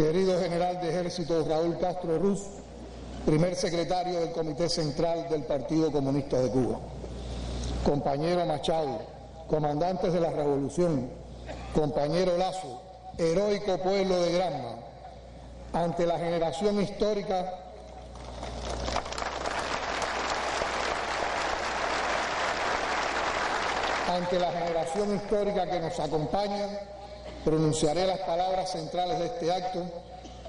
Querido general de ejército Raúl Castro Ruz, primer secretario del Comité Central del Partido Comunista de Cuba. Compañero Machado, comandantes de la Revolución, compañero Lazo, heroico pueblo de Granma, ante la generación histórica ante la generación histórica que nos acompaña, pronunciaré las palabras centrales de este acto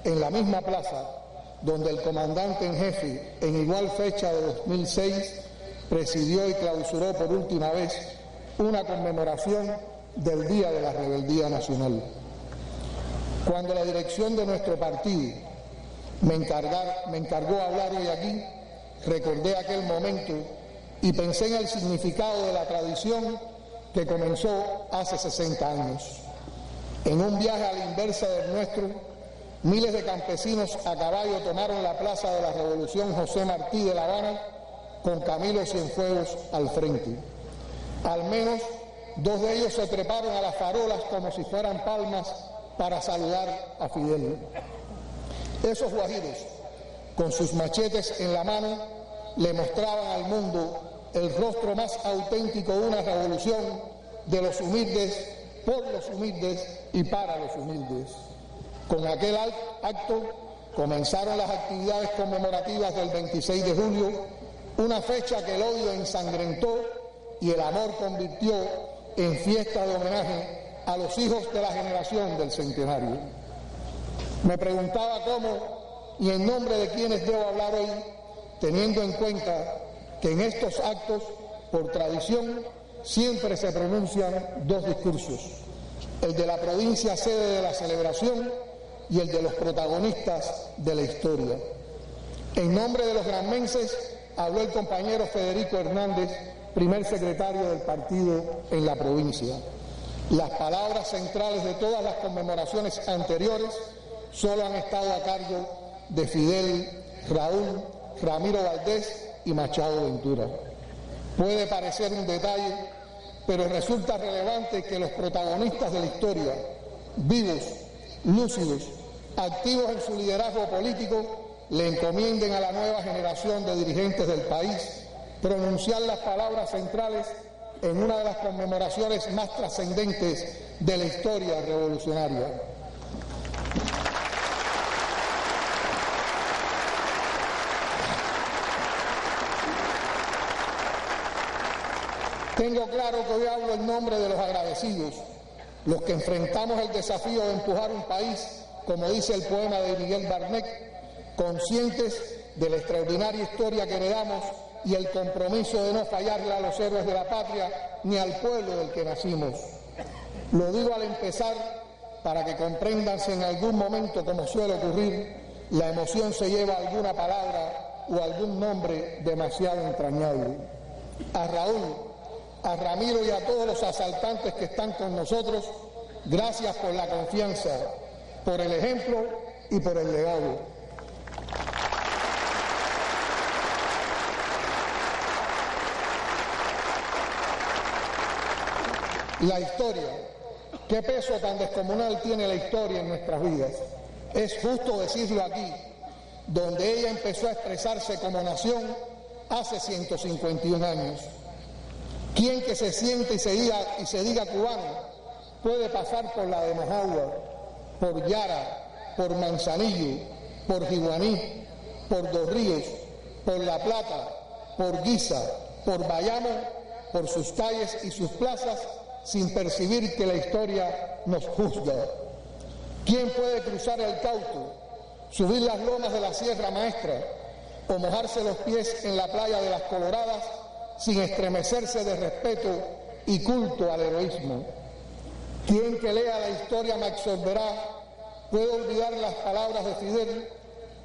en la misma plaza donde el comandante en jefe, en igual fecha de 2006, presidió y clausuró por última vez una conmemoración del Día de la Rebeldía Nacional. Cuando la dirección de nuestro partido me, me encargó hablar hoy aquí, recordé aquel momento y pensé en el significado de la tradición que comenzó hace 60 años. En un viaje a la inversa del nuestro, miles de campesinos a caballo tomaron la plaza de la Revolución José Martí de La Habana con Camilo Cienfuegos al frente. Al menos dos de ellos se treparon a las farolas como si fueran palmas para saludar a Fidel. Esos guajiros, con sus machetes en la mano, le mostraban al mundo el rostro más auténtico de una revolución de los humildes, por los humildes y para los humildes. Con aquel acto comenzaron las actividades conmemorativas del 26 de julio, una fecha que el odio ensangrentó y el amor convirtió en fiesta de homenaje a los hijos de la generación del centenario. Me preguntaba cómo y en nombre de quienes debo hablar hoy, teniendo en cuenta que en estos actos, por tradición, siempre se pronuncian dos discursos, el de la provincia sede de la celebración y el de los protagonistas de la historia. En nombre de los granmenses habló el compañero Federico Hernández, primer secretario del partido en la provincia. Las palabras centrales de todas las conmemoraciones anteriores solo han estado a cargo de Fidel, Raúl, Ramiro Valdés y Machado Ventura. Puede parecer un detalle, pero resulta relevante que los protagonistas de la historia, vivos, lúcidos, activos en su liderazgo político, le encomienden a la nueva generación de dirigentes del país pronunciar las palabras centrales en una de las conmemoraciones más trascendentes de la historia revolucionaria. Tengo claro que hoy hablo en nombre de los agradecidos, los que enfrentamos el desafío de empujar un país, como dice el poema de Miguel Barnett, conscientes de la extraordinaria historia que heredamos y el compromiso de no fallarle a los héroes de la patria ni al pueblo del que nacimos. Lo digo al empezar para que comprendan si en algún momento, como suele ocurrir, la emoción se lleva alguna palabra o algún nombre demasiado entrañable. A Raúl, a Ramiro y a todos los asaltantes que están con nosotros, gracias por la confianza, por el ejemplo y por el legado. La historia, qué peso tan descomunal tiene la historia en nuestras vidas. Es justo decirlo aquí, donde ella empezó a expresarse como nación hace 151 años. ¿Quién que se siente y se diga, y se diga cubano puede pasar por la de Mojagua, por Yara, por Manzanillo, por Jiguaní, por Dos Ríos, por La Plata, por Guisa, por Bayamo, por sus calles y sus plazas, sin percibir que la historia nos juzga? ¿Quién puede cruzar el Cauto, subir las lomas de la Sierra Maestra o mojarse los pies en la playa de las Coloradas sin estremecerse de respeto y culto al heroísmo. Quien que lea la historia me absorberá puede olvidar las palabras de Fidel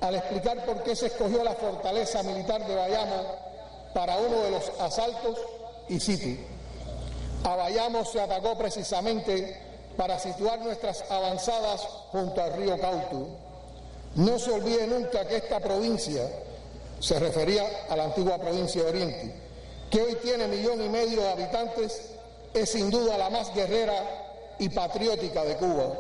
al explicar por qué se escogió la fortaleza militar de Bayamo para uno de los asaltos y sitio. A Bayamo se atacó precisamente para situar nuestras avanzadas junto al río Cautu. No se olvide nunca que esta provincia, se refería a la antigua provincia de Oriente, que hoy tiene millón y medio de habitantes, es sin duda la más guerrera y patriótica de Cuba.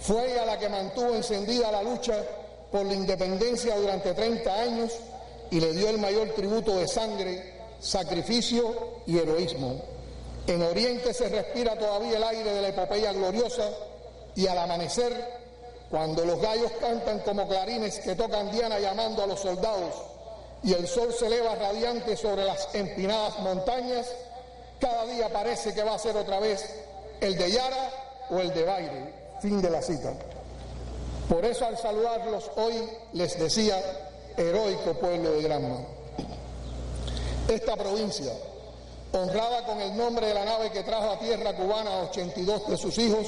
Fue ella la que mantuvo encendida la lucha por la independencia durante 30 años y le dio el mayor tributo de sangre, sacrificio y heroísmo. En Oriente se respira todavía el aire de la epopeya gloriosa y al amanecer, cuando los gallos cantan como clarines que tocan Diana llamando a los soldados y el sol se eleva radiante sobre las empinadas montañas, cada día parece que va a ser otra vez el de Yara o el de Baile. Fin de la cita. Por eso al saludarlos hoy les decía, heroico pueblo de Granma. Esta provincia, honrada con el nombre de la nave que trajo a tierra cubana a 82 de sus hijos,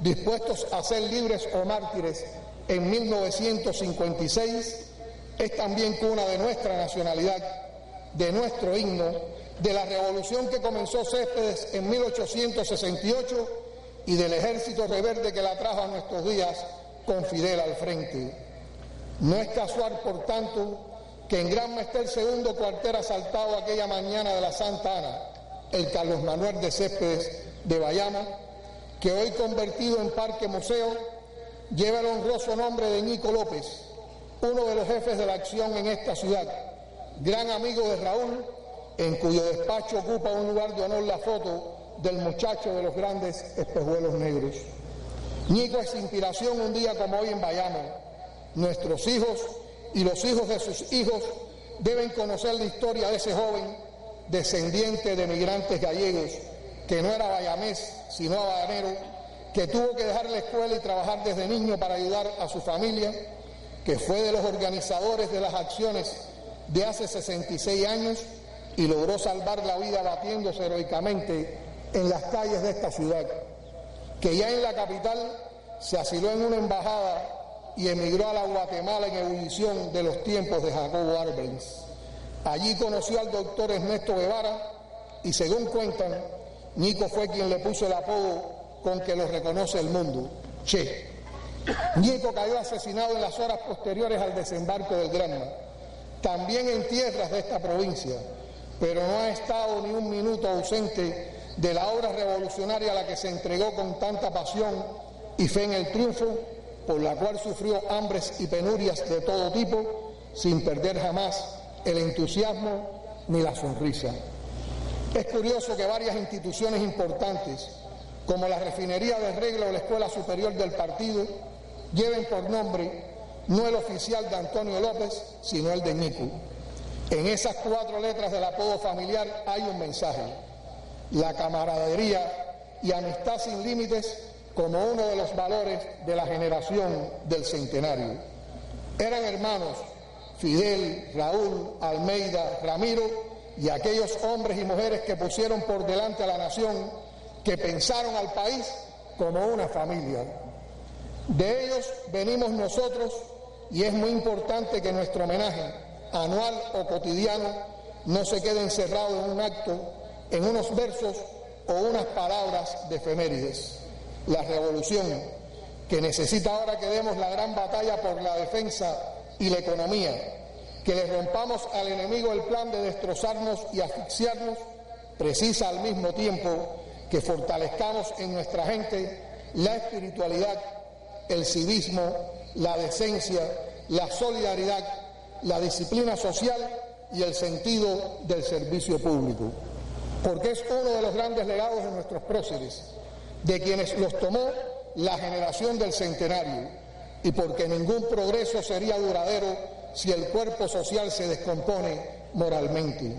dispuestos a ser libres o mártires en 1956, es también cuna de nuestra nacionalidad, de nuestro himno, de la revolución que comenzó Céspedes en 1868 y del ejército rebelde que la trajo a nuestros días con Fidel al frente. No es casual, por tanto, que en Gran Mestel segundo cuartel asaltado aquella mañana de la Santa Ana, el Carlos Manuel de Céspedes de Bayama, que hoy convertido en parque museo, lleva el honroso nombre de Nico López, uno de los jefes de la acción en esta ciudad, gran amigo de Raúl, en cuyo despacho ocupa un lugar de honor la foto del muchacho de los grandes espejuelos negros. Nico es inspiración un día como hoy en Bayamo. Nuestros hijos y los hijos de sus hijos deben conocer la historia de ese joven descendiente de migrantes gallegos, que no era bayamés, sino habanero, que tuvo que dejar la escuela y trabajar desde niño para ayudar a su familia que fue de los organizadores de las acciones de hace 66 años y logró salvar la vida batiéndose heroicamente en las calles de esta ciudad, que ya en la capital se asiló en una embajada y emigró a la Guatemala en ebullición de los tiempos de Jacobo Arbenz. Allí conoció al doctor Ernesto Guevara y según cuentan, Nico fue quien le puso el apodo con que lo reconoce el mundo, Che. Nieto cayó asesinado en las horas posteriores al desembarco del Granma, también en tierras de esta provincia, pero no ha estado ni un minuto ausente de la obra revolucionaria a la que se entregó con tanta pasión y fe en el triunfo, por la cual sufrió hambres y penurias de todo tipo, sin perder jamás el entusiasmo ni la sonrisa. Es curioso que varias instituciones importantes, como la refinería de regla o la Escuela Superior del Partido, lleven por nombre no el oficial de Antonio López, sino el de Nico. En esas cuatro letras del apodo familiar hay un mensaje, la camaradería y amistad sin límites como uno de los valores de la generación del centenario. Eran hermanos Fidel, Raúl, Almeida, Ramiro y aquellos hombres y mujeres que pusieron por delante a la nación, que pensaron al país como una familia. De ellos venimos nosotros y es muy importante que nuestro homenaje anual o cotidiano no se quede encerrado en un acto, en unos versos o unas palabras de efemérides. La revolución, que necesita ahora que demos la gran batalla por la defensa y la economía, que le rompamos al enemigo el plan de destrozarnos y asfixiarnos, precisa al mismo tiempo que fortalezcamos en nuestra gente la espiritualidad el civismo, la decencia, la solidaridad, la disciplina social y el sentido del servicio público. Porque es uno de los grandes legados de nuestros próceres, de quienes los tomó la generación del centenario, y porque ningún progreso sería duradero si el cuerpo social se descompone moralmente.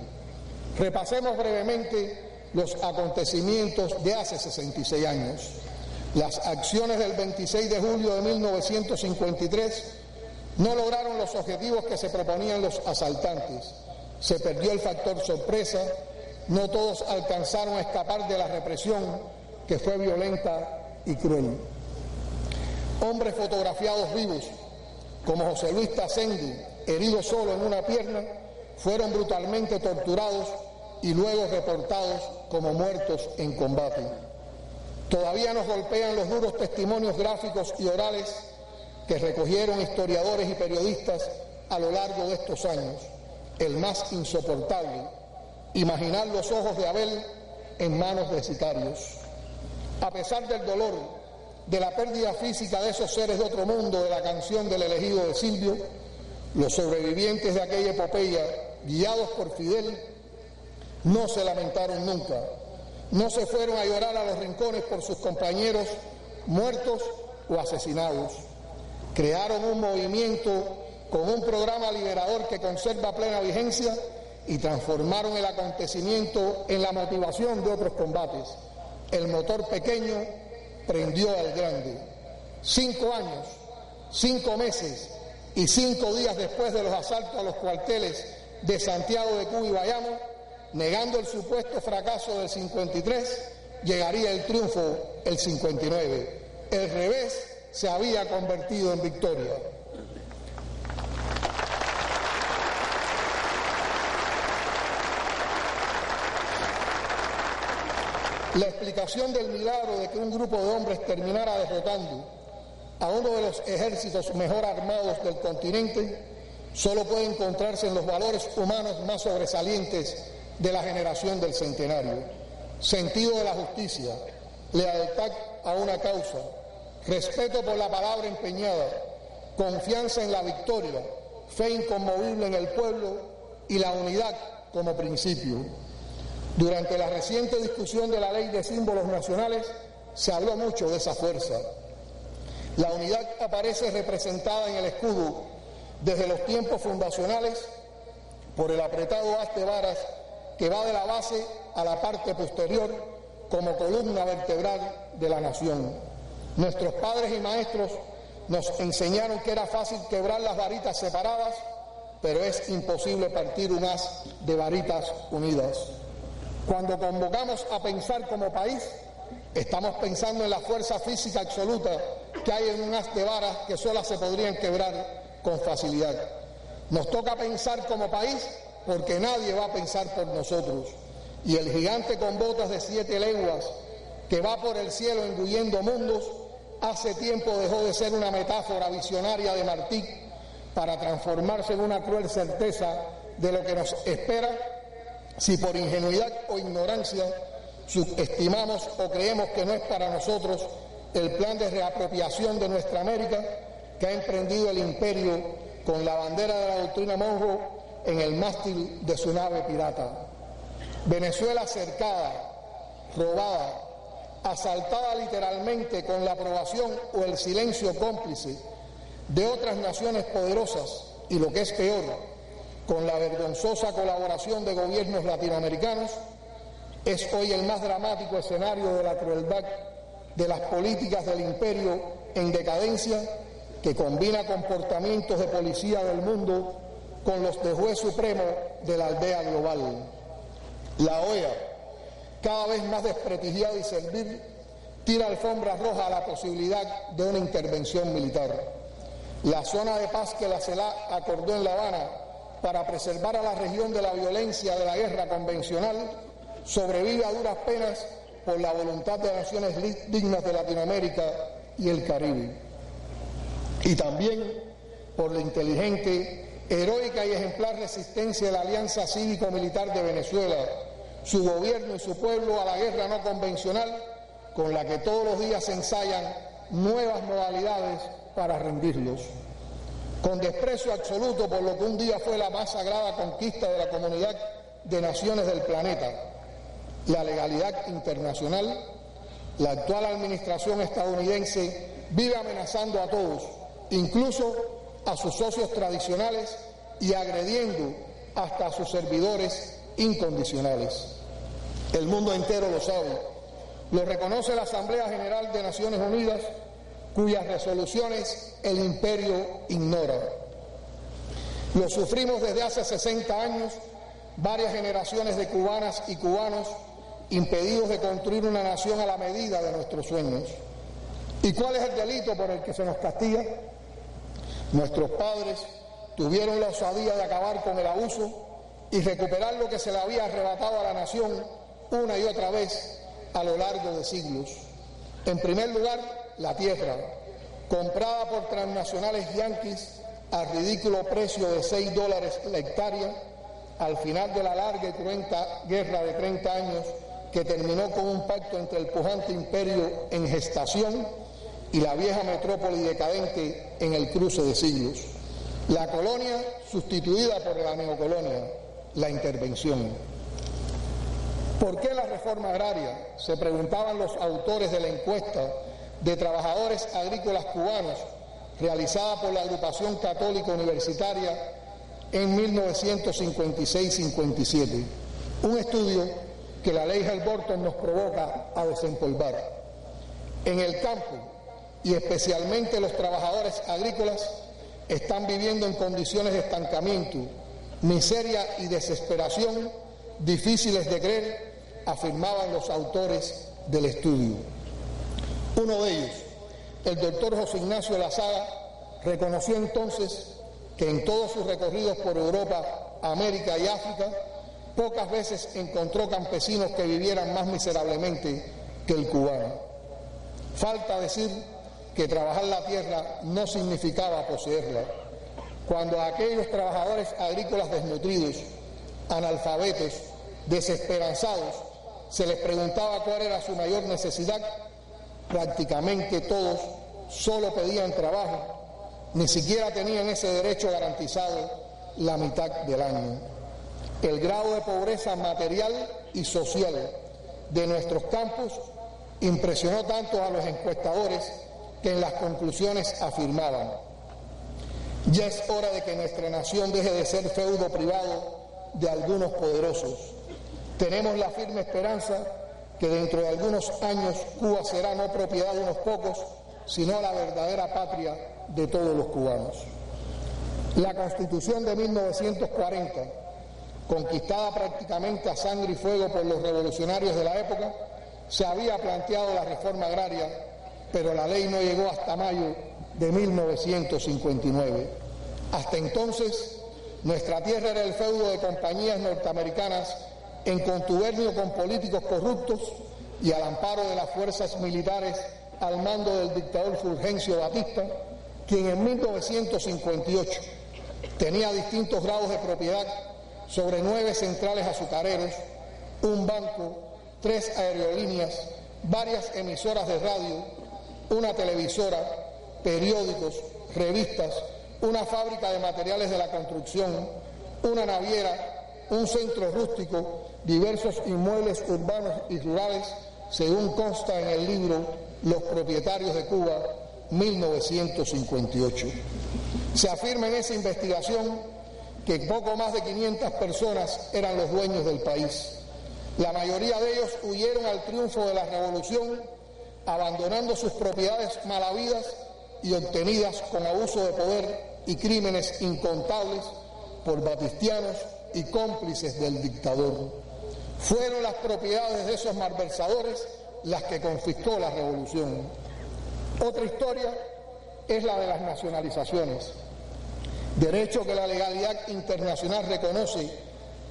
Repasemos brevemente los acontecimientos de hace 66 años. Las acciones del 26 de julio de 1953 no lograron los objetivos que se proponían los asaltantes. Se perdió el factor sorpresa, no todos alcanzaron a escapar de la represión que fue violenta y cruel. Hombres fotografiados vivos, como José Luis Tacendi, herido solo en una pierna, fueron brutalmente torturados y luego reportados como muertos en combate. Todavía nos golpean los duros testimonios gráficos y orales que recogieron historiadores y periodistas a lo largo de estos años. El más insoportable, imaginar los ojos de Abel en manos de sicarios. A pesar del dolor de la pérdida física de esos seres de otro mundo de la canción del elegido de Silvio, los sobrevivientes de aquella epopeya, guiados por Fidel, no se lamentaron nunca, no se fueron a llorar a los rincones por sus compañeros muertos o asesinados. Crearon un movimiento con un programa liberador que conserva plena vigencia y transformaron el acontecimiento en la motivación de otros combates. El motor pequeño prendió al grande. Cinco años, cinco meses y cinco días después de los asaltos a los cuarteles de Santiago de Cuba y Bayamo, negando el supuesto fracaso del 53, llegaría el triunfo el 59. El revés se había convertido en victoria. La explicación del milagro de que un grupo de hombres terminara derrotando a uno de los ejércitos mejor armados del continente solo puede encontrarse en los valores humanos más sobresalientes de la generación del centenario. Sentido de la justicia, lealtad a una causa, respeto por la palabra empeñada, confianza en la victoria, fe inconmovible en el pueblo y la unidad como principio. Durante la reciente discusión de la ley de símbolos nacionales se habló mucho de esa fuerza. La unidad aparece representada en el escudo desde los tiempos fundacionales por el apretado haz de varas que va de la base a la parte posterior como columna vertebral de la nación. Nuestros padres y maestros nos enseñaron que era fácil quebrar las varitas separadas, pero es imposible partir un haz de varitas unidas. Cuando convocamos a pensar como país, estamos pensando en la fuerza física absoluta que hay en un haz de varas que solas se podrían quebrar con facilidad. Nos toca pensar como país porque nadie va a pensar por nosotros. Y el gigante con botas de siete lenguas que va por el cielo engullendo mundos, hace tiempo dejó de ser una metáfora visionaria de Martí para transformarse en una cruel certeza de lo que nos espera si por ingenuidad o ignorancia subestimamos o creemos que no es para nosotros el plan de reapropiación de nuestra América que ha emprendido el imperio con la bandera de la doctrina Monroe en el mástil de su nave pirata. Venezuela cercada, robada, asaltada literalmente con la aprobación o el silencio cómplice de otras naciones poderosas y lo que es peor, con la vergonzosa colaboración de gobiernos latinoamericanos, es hoy el más dramático escenario de la crueldad de las políticas del imperio en decadencia que combina comportamientos de policía del mundo con los de juez supremo de la aldea global. La OEA, cada vez más desprestigiada y servil, tira alfombra roja a la posibilidad de una intervención militar. La zona de paz que la CELA acordó en La Habana para preservar a la región de la violencia de la guerra convencional sobrevive a duras penas por la voluntad de naciones dignas de Latinoamérica y el Caribe. Y también por la inteligente, heroica y ejemplar resistencia de la Alianza Cívico-Militar de Venezuela, su gobierno y su pueblo a la guerra no convencional, con la que todos los días se ensayan nuevas modalidades para rendirlos. Con desprecio absoluto por lo que un día fue la más sagrada conquista de la comunidad de naciones del planeta, la legalidad internacional, la actual administración estadounidense vive amenazando a todos, incluso a sus socios tradicionales y agrediendo hasta a sus servidores incondicionales. El mundo entero lo sabe, lo reconoce la Asamblea General de Naciones Unidas cuyas resoluciones el imperio ignora. Lo sufrimos desde hace 60 años, varias generaciones de cubanas y cubanos impedidos de construir una nación a la medida de nuestros sueños. ¿Y cuál es el delito por el que se nos castiga? Nuestros padres tuvieron la osadía de acabar con el abuso y recuperar lo que se le había arrebatado a la nación una y otra vez a lo largo de siglos. En primer lugar, la tierra, comprada por transnacionales yanquis al ridículo precio de 6 dólares la hectárea, al final de la larga y cruenta guerra de 30 años que terminó con un pacto entre el pujante imperio en gestación y la vieja metrópoli decadente en el cruce de siglos. La colonia sustituida por la neocolonia, la intervención. ¿Por qué la reforma agraria? Se preguntaban los autores de la encuesta de trabajadores agrícolas cubanos realizada por la agrupación católica universitaria en 1956-57. Un estudio que la ley Helborton nos provoca a desempolvar. En el campo, y especialmente los trabajadores agrícolas, están viviendo en condiciones de estancamiento, miseria y desesperación difíciles de creer, afirmaban los autores del estudio. Uno de ellos, el doctor José Ignacio Lazaga, reconoció entonces que en todos sus recorridos por Europa, América y África, pocas veces encontró campesinos que vivieran más miserablemente que el cubano. Falta decir que trabajar la tierra no significaba poseerla. Cuando aquellos trabajadores agrícolas desnutridos, analfabetos, desesperanzados, se les preguntaba cuál era su mayor necesidad, prácticamente todos solo pedían trabajo, ni siquiera tenían ese derecho garantizado la mitad del año. El grado de pobreza material y social de nuestros campos impresionó tanto a los encuestadores que en las conclusiones afirmaban, ya es hora de que nuestra nación deje de ser feudo privado de algunos poderosos. Tenemos la firme esperanza que dentro de algunos años Cuba será no propiedad de unos pocos, sino la verdadera patria de todos los cubanos. La Constitución de 1940, conquistada prácticamente a sangre y fuego por los revolucionarios de la época, se había planteado la reforma agraria, pero la ley no llegó hasta mayo de 1959. Hasta entonces, nuestra tierra era el feudo de compañías norteamericanas en contubernio con políticos corruptos y al amparo de las fuerzas militares al mando del dictador Fulgencio Batista, quien en 1958 tenía distintos grados de propiedad sobre nueve centrales azucareros, un banco, tres aerolíneas, varias emisoras de radio, una televisora, periódicos, revistas, una fábrica de materiales de la construcción, una naviera, un centro rústico, diversos inmuebles urbanos y rurales, según consta en el libro Los propietarios de Cuba, 1958. Se afirma en esa investigación que poco más de 500 personas eran los dueños del país. La mayoría de ellos huyeron al triunfo de la revolución, abandonando sus propiedades malavidas y obtenidas con abuso de poder y crímenes incontables por batistianos y cómplices del dictador. Fueron las propiedades de esos malversadores las que confiscó la revolución. Otra historia es la de las nacionalizaciones, derecho que la legalidad internacional reconoce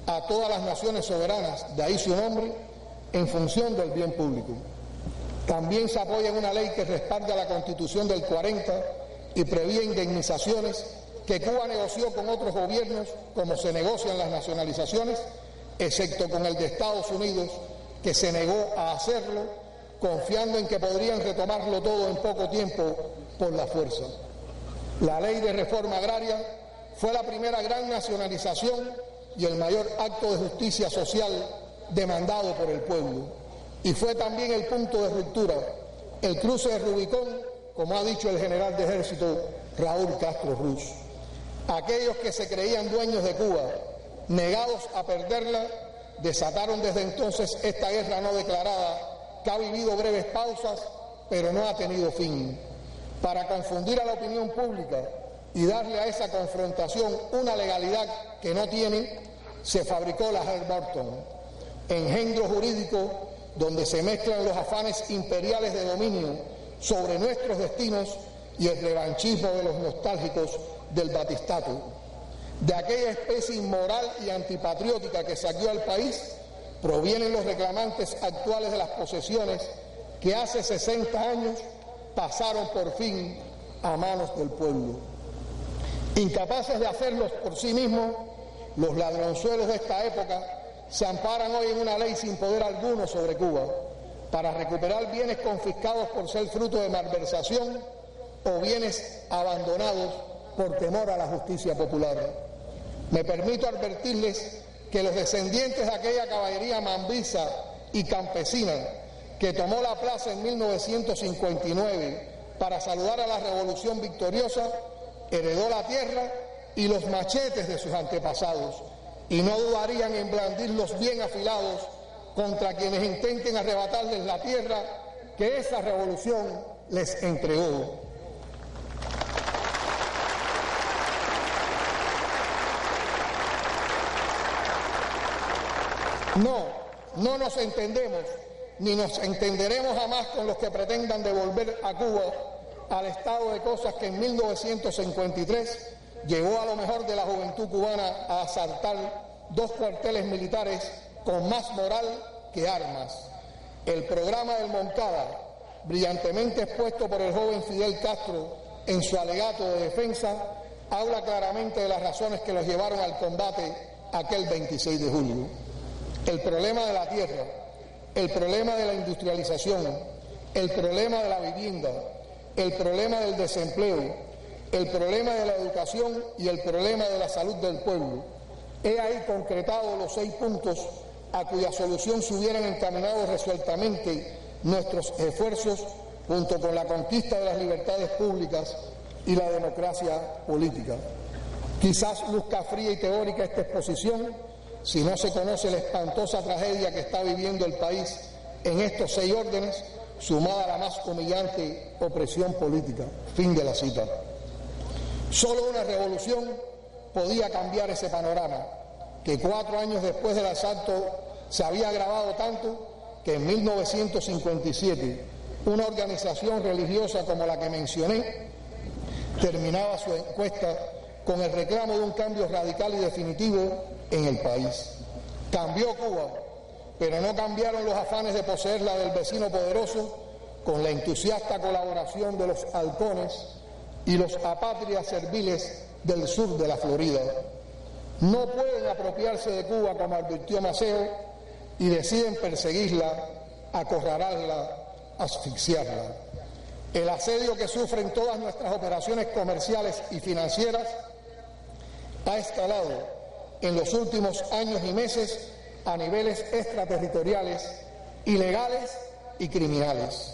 a todas las naciones soberanas, de ahí su nombre, en función del bien público. También se apoya en una ley que respalda la Constitución del 40 y prevía indemnizaciones que Cuba negoció con otros gobiernos como se negocian las nacionalizaciones, excepto con el de Estados Unidos, que se negó a hacerlo, confiando en que podrían retomarlo todo en poco tiempo por la fuerza. La ley de reforma agraria fue la primera gran nacionalización y el mayor acto de justicia social demandado por el pueblo. Y fue también el punto de ruptura, el cruce de Rubicón como ha dicho el general de ejército Raúl Castro Ruz. Aquellos que se creían dueños de Cuba, negados a perderla, desataron desde entonces esta guerra no declarada que ha vivido breves pausas, pero no ha tenido fin. Para confundir a la opinión pública y darle a esa confrontación una legalidad que no tiene, se fabricó la Barton, engendro jurídico donde se mezclan los afanes imperiales de dominio sobre nuestros destinos y el revanchismo de los nostálgicos del batistato. De aquella especie inmoral y antipatriótica que saqueó al país, provienen los reclamantes actuales de las posesiones que hace 60 años pasaron por fin a manos del pueblo. Incapaces de hacerlos por sí mismos, los ladronzuelos de esta época se amparan hoy en una ley sin poder alguno sobre Cuba para recuperar bienes confiscados por ser fruto de malversación o bienes abandonados por temor a la justicia popular. Me permito advertirles que los descendientes de aquella caballería mambisa y campesina que tomó la plaza en 1959 para saludar a la revolución victoriosa, heredó la tierra y los machetes de sus antepasados, y no dudarían en blandirlos bien afilados contra quienes intenten arrebatarles la tierra que esa revolución les entregó. No, no nos entendemos ni nos entenderemos jamás con los que pretendan devolver a Cuba al estado de cosas que en 1953 llevó a lo mejor de la juventud cubana a asaltar dos cuarteles militares con más moral que armas. El programa del Moncada, brillantemente expuesto por el joven Fidel Castro en su alegato de defensa, habla claramente de las razones que los llevaron al combate aquel 26 de julio. El problema de la tierra, el problema de la industrialización, el problema de la vivienda, el problema del desempleo, el problema de la educación y el problema de la salud del pueblo. He ahí concretado los seis puntos a cuya solución se hubieran encaminado resueltamente nuestros esfuerzos junto con la conquista de las libertades públicas y la democracia política. Quizás luzca fría y teórica esta exposición si no se conoce la espantosa tragedia que está viviendo el país en estos seis órdenes, sumada a la más humillante opresión política. Fin de la cita. Solo una revolución podía cambiar ese panorama, que cuatro años después del asalto se había agravado tanto que en 1957 una organización religiosa como la que mencioné terminaba su encuesta con el reclamo de un cambio radical y definitivo en el país. Cambió Cuba, pero no cambiaron los afanes de poseerla del vecino poderoso con la entusiasta colaboración de los halcones y los apátridas serviles del sur de la Florida. No pueden apropiarse de Cuba como advirtió Maceo y deciden perseguirla, acorralarla, asfixiarla. El asedio que sufren todas nuestras operaciones comerciales y financieras ha escalado en los últimos años y meses a niveles extraterritoriales, ilegales y criminales.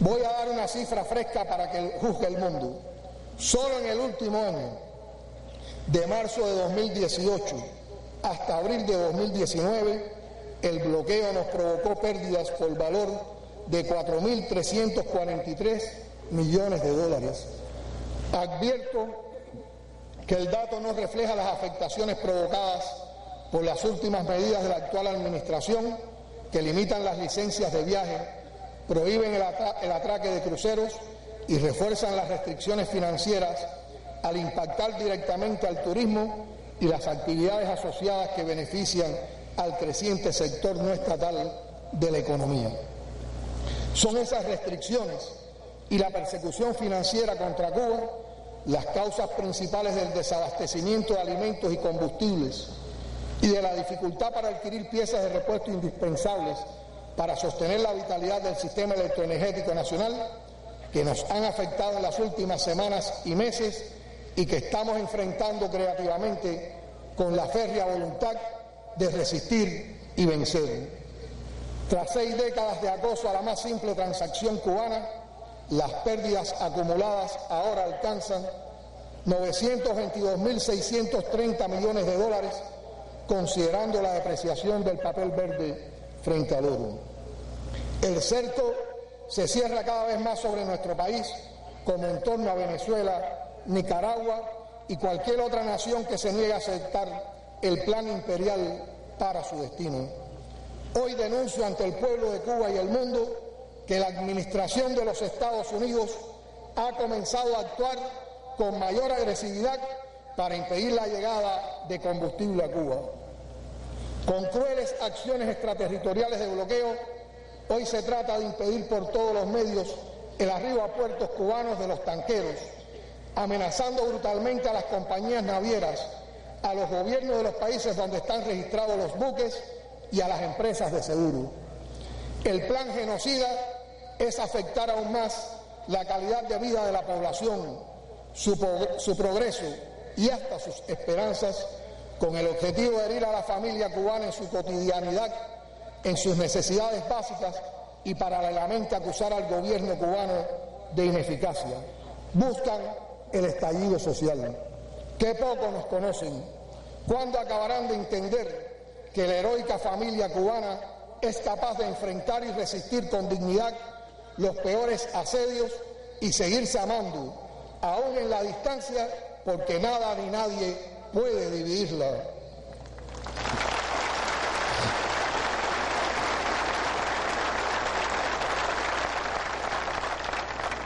Voy a dar una cifra fresca para que juzgue el mundo. Solo en el último año, de marzo de 2018 hasta abril de 2019, el bloqueo nos provocó pérdidas por valor de 4.343 millones de dólares. Advierto que el dato no refleja las afectaciones provocadas por las últimas medidas de la actual Administración que limitan las licencias de viaje, prohíben el, atraque de cruceros y refuerzan las restricciones financieras al impactar directamente al turismo y las actividades asociadas que benefician al creciente sector no estatal de la economía. Son esas restricciones y la persecución financiera contra Cuba las causas principales del desabastecimiento de alimentos y combustibles y de la dificultad para adquirir piezas de repuesto indispensables para sostener la vitalidad del sistema electroenergético nacional que nos han afectado en las últimas semanas y meses y que estamos enfrentando creativamente con la férrea voluntad de resistir y vencer. Tras seis décadas de acoso a la más simple transacción cubana, las pérdidas acumuladas ahora alcanzan 922.630 millones de dólares, considerando la depreciación del papel verde frente al oro. El cerco se cierra cada vez más sobre nuestro país, como en torno a Venezuela, Nicaragua y cualquier otra nación que se niegue a aceptar el plan imperial para su destino. Hoy denuncio ante el pueblo de Cuba y el mundo que la administración de los Estados Unidos ha comenzado a actuar con mayor agresividad para impedir la llegada de combustible a Cuba. Con crueles acciones extraterritoriales de bloqueo, hoy se trata de impedir por todos los medios el arribo a puertos cubanos de los tanqueros, amenazando brutalmente a las compañías navieras, a los gobiernos de los países donde están registrados los buques y a las empresas de seguro. El plan genocida es afectar aún más la calidad de vida de la población, su, progreso y hasta sus esperanzas con el objetivo de herir a la familia cubana en su cotidianidad, en sus necesidades básicas y paralelamente acusar al gobierno cubano de ineficacia. Buscan el estallido social. Qué poco nos conocen. ¿Cuándo acabarán de entender que la heroica familia cubana es capaz de enfrentar y resistir con dignidad los peores asedios y seguirse amando, aún en la distancia, porque nada ni nadie puede dividirla.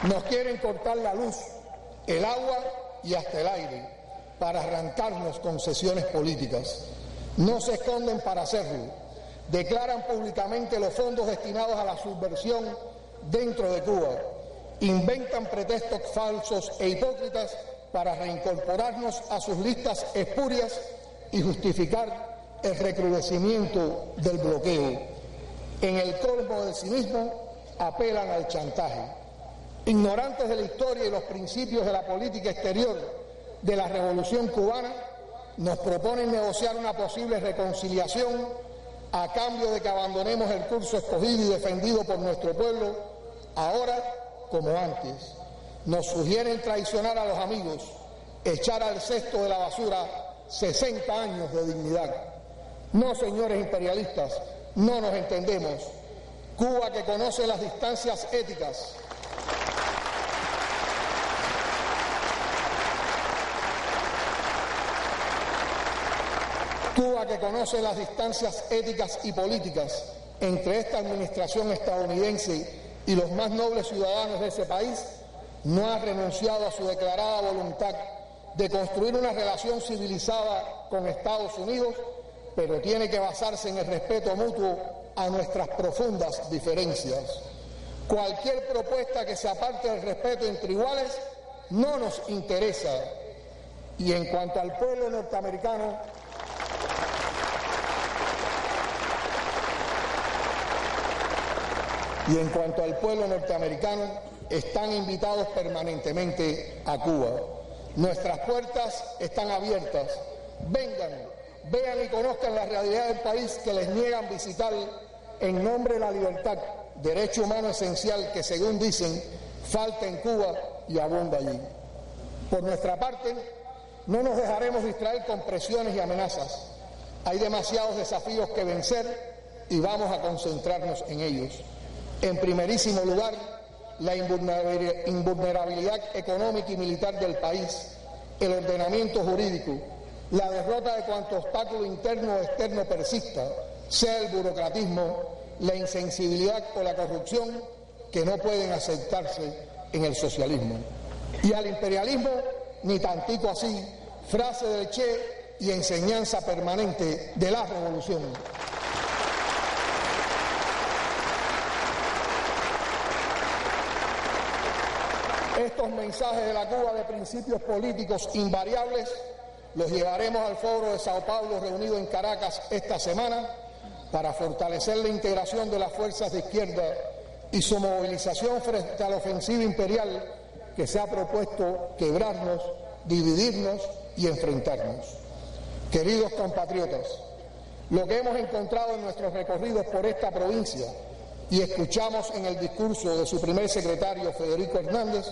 Nos quieren cortar la luz, el agua y hasta el aire para arrancarnos concesiones políticas. No se esconden para hacerlo. Declaran públicamente los fondos destinados a la subversión dentro de Cuba. Inventan pretextos falsos e hipócritas para reincorporarnos a sus listas espurias y justificar el recrudecimiento del bloqueo. En el colmo del cinismo apelan al chantaje. Ignorantes de la historia y los principios de la política exterior de la revolución cubana, nos proponen negociar una posible reconciliación a cambio de que abandonemos el curso escogido y defendido por nuestro pueblo, ahora como antes nos sugieren traicionar a los amigos, echar al cesto de la basura 60 años de dignidad. No, señores imperialistas, no nos entendemos. Cuba que conoce las distancias éticas. Cuba que conoce las distancias éticas y políticas entre esta administración estadounidense y los más nobles ciudadanos de ese país no ha renunciado a su declarada voluntad de construir una relación civilizada con Estados Unidos, pero tiene que basarse en el respeto mutuo a nuestras profundas diferencias. Cualquier propuesta que se aparte del respeto entre iguales no nos interesa. Y en cuanto al pueblo norteamericano, y en cuanto al pueblo norteamericano, están invitados permanentemente a Cuba. Nuestras puertas están abiertas. Vengan, vean y conozcan la realidad del país que les niegan visitar en nombre de la libertad, derecho humano esencial que según dicen falta en Cuba y abunda allí. Por nuestra parte, no nos dejaremos distraer con presiones y amenazas. Hay demasiados desafíos que vencer y vamos a concentrarnos en ellos. En primerísimo lugar, la invulnerabilidad económica y militar del país, el ordenamiento jurídico, la derrota de cuanto obstáculo interno o externo persista, sea el burocratismo, la insensibilidad o la corrupción, que no pueden aceptarse en el socialismo. Y al imperialismo, ni tantico así, frase del Che y enseñanza permanente de la revolución. Estos mensajes de la Cuba de principios políticos invariables los llevaremos al foro de Sao Paulo reunido en Caracas esta semana para fortalecer la integración de las fuerzas de izquierda y su movilización frente a la ofensiva imperial que se ha propuesto quebrarnos, dividirnos y enfrentarnos. Queridos compatriotas, lo que hemos encontrado en nuestros recorridos por esta provincia y escuchamos en el discurso de su primer secretario, Federico Hernández,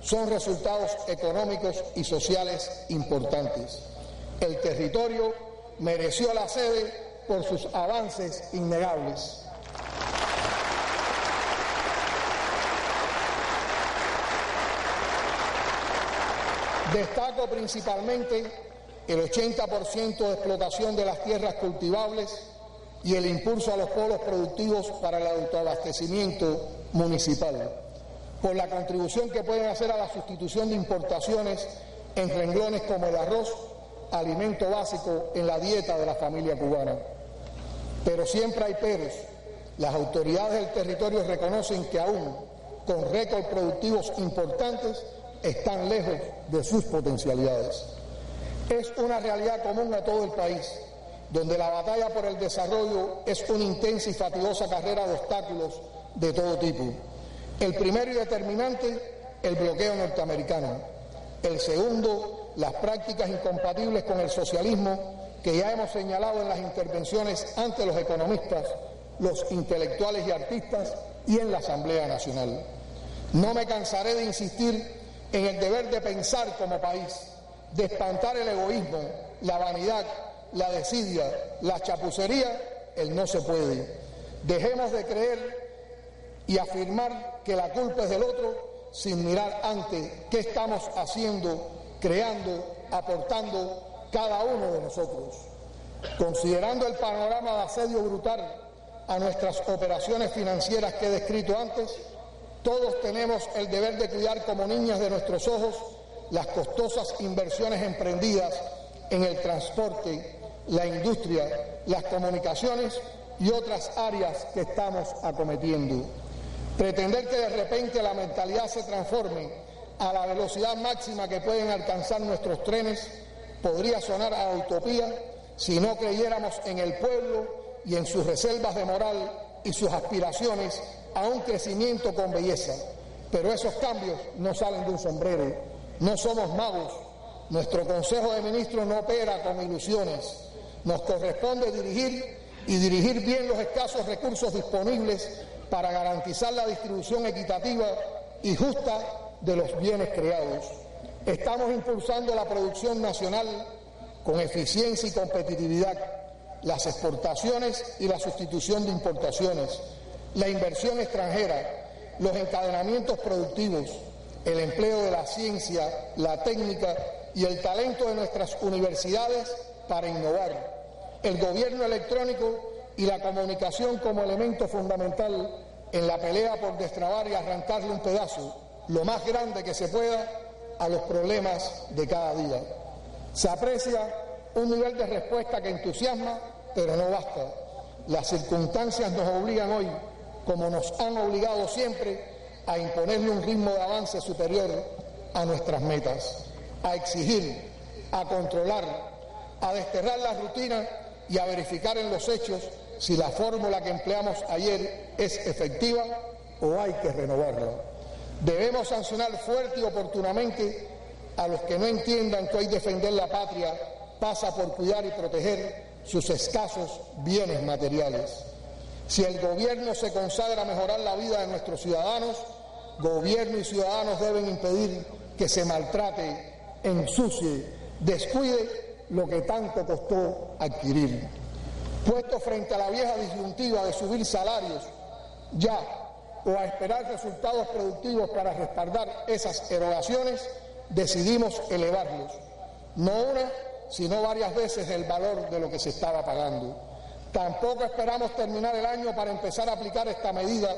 son resultados económicos y sociales importantes. El territorio mereció la sede por sus avances innegables. Destaco principalmente el 80% de explotación de las tierras cultivables y el impulso a los polos productivos para el autoabastecimiento municipal por la contribución que pueden hacer a la sustitución de importaciones en renglones como el arroz, alimento básico en la dieta de la familia cubana. Pero siempre hay peros. Las autoridades del territorio reconocen que aún con récords productivos importantes están lejos de sus potencialidades. Es una realidad común a todo el país donde la batalla por el desarrollo es una intensa y fatigosa carrera de obstáculos de todo tipo. El primero y determinante, el bloqueo norteamericano. El segundo, las prácticas incompatibles con el socialismo que ya hemos señalado en las intervenciones ante los economistas, los intelectuales y artistas y en la Asamblea Nacional. No me cansaré de insistir en el deber de pensar como país, de espantar el egoísmo, la vanidad, la desidia, la chapucería, el no se puede. Dejemos de creer y afirmar que la culpa es del otro sin mirar antes qué estamos haciendo, creando, aportando cada uno de nosotros. Considerando el panorama de asedio brutal a nuestras operaciones financieras que he descrito antes, todos tenemos el deber de cuidar como niñas de nuestros ojos las costosas inversiones emprendidas en el transporte, la industria, las comunicaciones y otras áreas que estamos acometiendo. Pretender que de repente la mentalidad se transforme a la velocidad máxima que pueden alcanzar nuestros trenes podría sonar a utopía si no creyéramos en el pueblo y en sus reservas de moral y sus aspiraciones a un crecimiento con belleza. Pero esos cambios no salen de un sombrero, no somos magos. Nuestro Consejo de Ministros no opera con ilusiones. Nos corresponde dirigir y dirigir bien los escasos recursos disponibles para garantizar la distribución equitativa y justa de los bienes creados. Estamos impulsando la producción nacional con eficiencia y competitividad, las exportaciones y la sustitución de importaciones la inversión extranjera, los encadenamientos productivos, el empleo de la ciencia, la técnica y el talento de nuestras universidades para innovar, el gobierno electrónico y la comunicación como elemento fundamental en la pelea por destrabar y arrancarle un pedazo, lo más grande que se pueda, a los problemas de cada día. Se aprecia un nivel de respuesta que entusiasma, pero no basta. Las circunstancias nos obligan hoy como nos han obligado siempre a imponerle un ritmo de avance superior a nuestras metas, a exigir, a controlar, a desterrar la rutina y a verificar en los hechos si la fórmula que empleamos ayer es efectiva o hay que renovarla. Debemos sancionar fuerte y oportunamente a los que no entiendan que hoy defender la patria pasa por cuidar y proteger sus escasos bienes materiales. Si el gobierno se consagra a mejorar la vida de nuestros ciudadanos, gobierno y ciudadanos deben impedir que se maltrate, ensucie, descuide lo que tanto costó adquirir. Puesto frente a la vieja disyuntiva de subir salarios ya o a esperar resultados productivos para respaldar esas erogaciones, decidimos elevarlos, no una, sino varias veces el valor de lo que se estaba pagando. Tampoco esperamos terminar el año para empezar a aplicar esta medida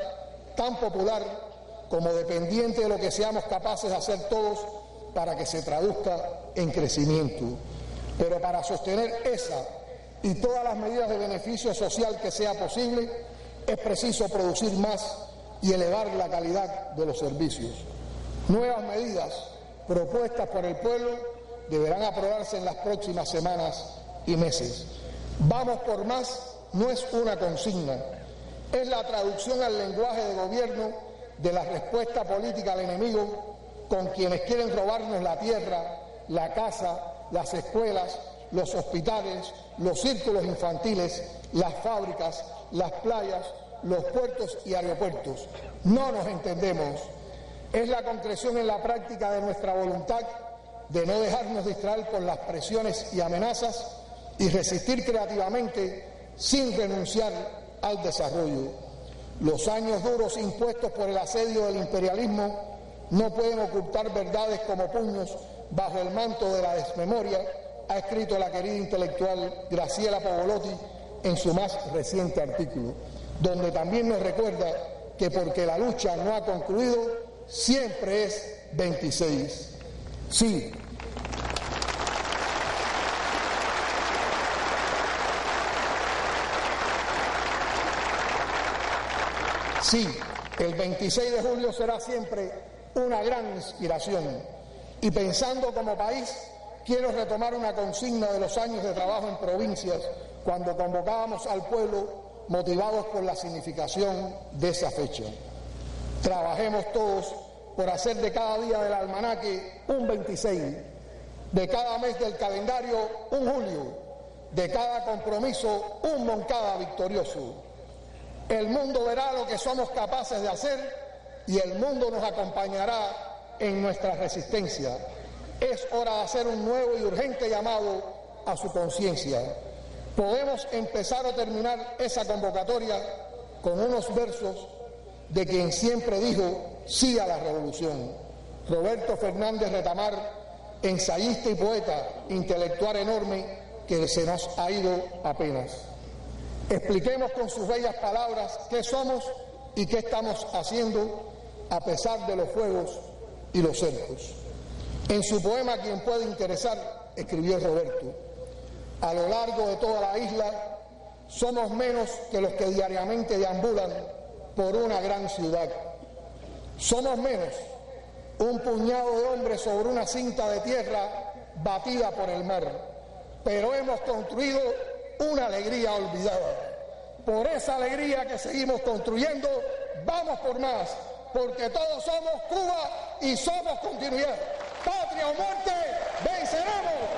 tan popular como dependiente de lo que seamos capaces de hacer todos para que se traduzca en crecimiento. Pero para sostener esa y todas las medidas de beneficio social que sea posible, es preciso producir más y elevar la calidad de los servicios. Nuevas medidas propuestas por el pueblo deberán aprobarse en las próximas semanas y meses. Vamos por más no es una consigna, es la traducción al lenguaje de gobierno de la respuesta política al enemigo con quienes quieren robarnos la tierra, la casa, las escuelas, los hospitales, los círculos infantiles, las fábricas, las playas, los puertos y aeropuertos. No nos entendemos. Es la concreción en la práctica de nuestra voluntad de no dejarnos distraer por las presiones y amenazas y resistir creativamente sin renunciar al desarrollo. Los años duros impuestos por el asedio del imperialismo no pueden ocultar verdades como puños bajo el manto de la desmemoria, ha escrito la querida intelectual Graciela Pavolotti en su más reciente artículo, donde también nos recuerda que porque la lucha no ha concluido, siempre es 26. Sí, Sí, el 26 de julio será siempre una gran inspiración y pensando como país quiero retomar una consigna de los años de trabajo en provincias cuando convocábamos al pueblo motivados por la significación de esa fecha. Trabajemos todos por hacer de cada día del almanaque un 26, de cada mes del calendario un julio, de cada compromiso un Moncada victorioso. El mundo verá lo que somos capaces de hacer y el mundo nos acompañará en nuestra resistencia. Es hora de hacer un nuevo y urgente llamado a su conciencia. Podemos empezar o terminar esa convocatoria con unos versos de quien siempre dijo sí a la revolución. Roberto Fernández Retamar, ensayista y poeta, intelectual enorme que se nos ha ido apenas. Expliquemos con sus bellas palabras qué somos y qué estamos haciendo a pesar de los fuegos y los cercos. En su poema Quien puede interesar, escribió Roberto, a lo largo de toda la isla somos menos que los que diariamente deambulan por una gran ciudad. Somos menos un puñado de hombres sobre una cinta de tierra batida por el mar, pero hemos construido una alegría olvidada. Por esa alegría que seguimos construyendo, vamos por más, porque todos somos Cuba y somos continuidad. Patria o muerte, venceremos.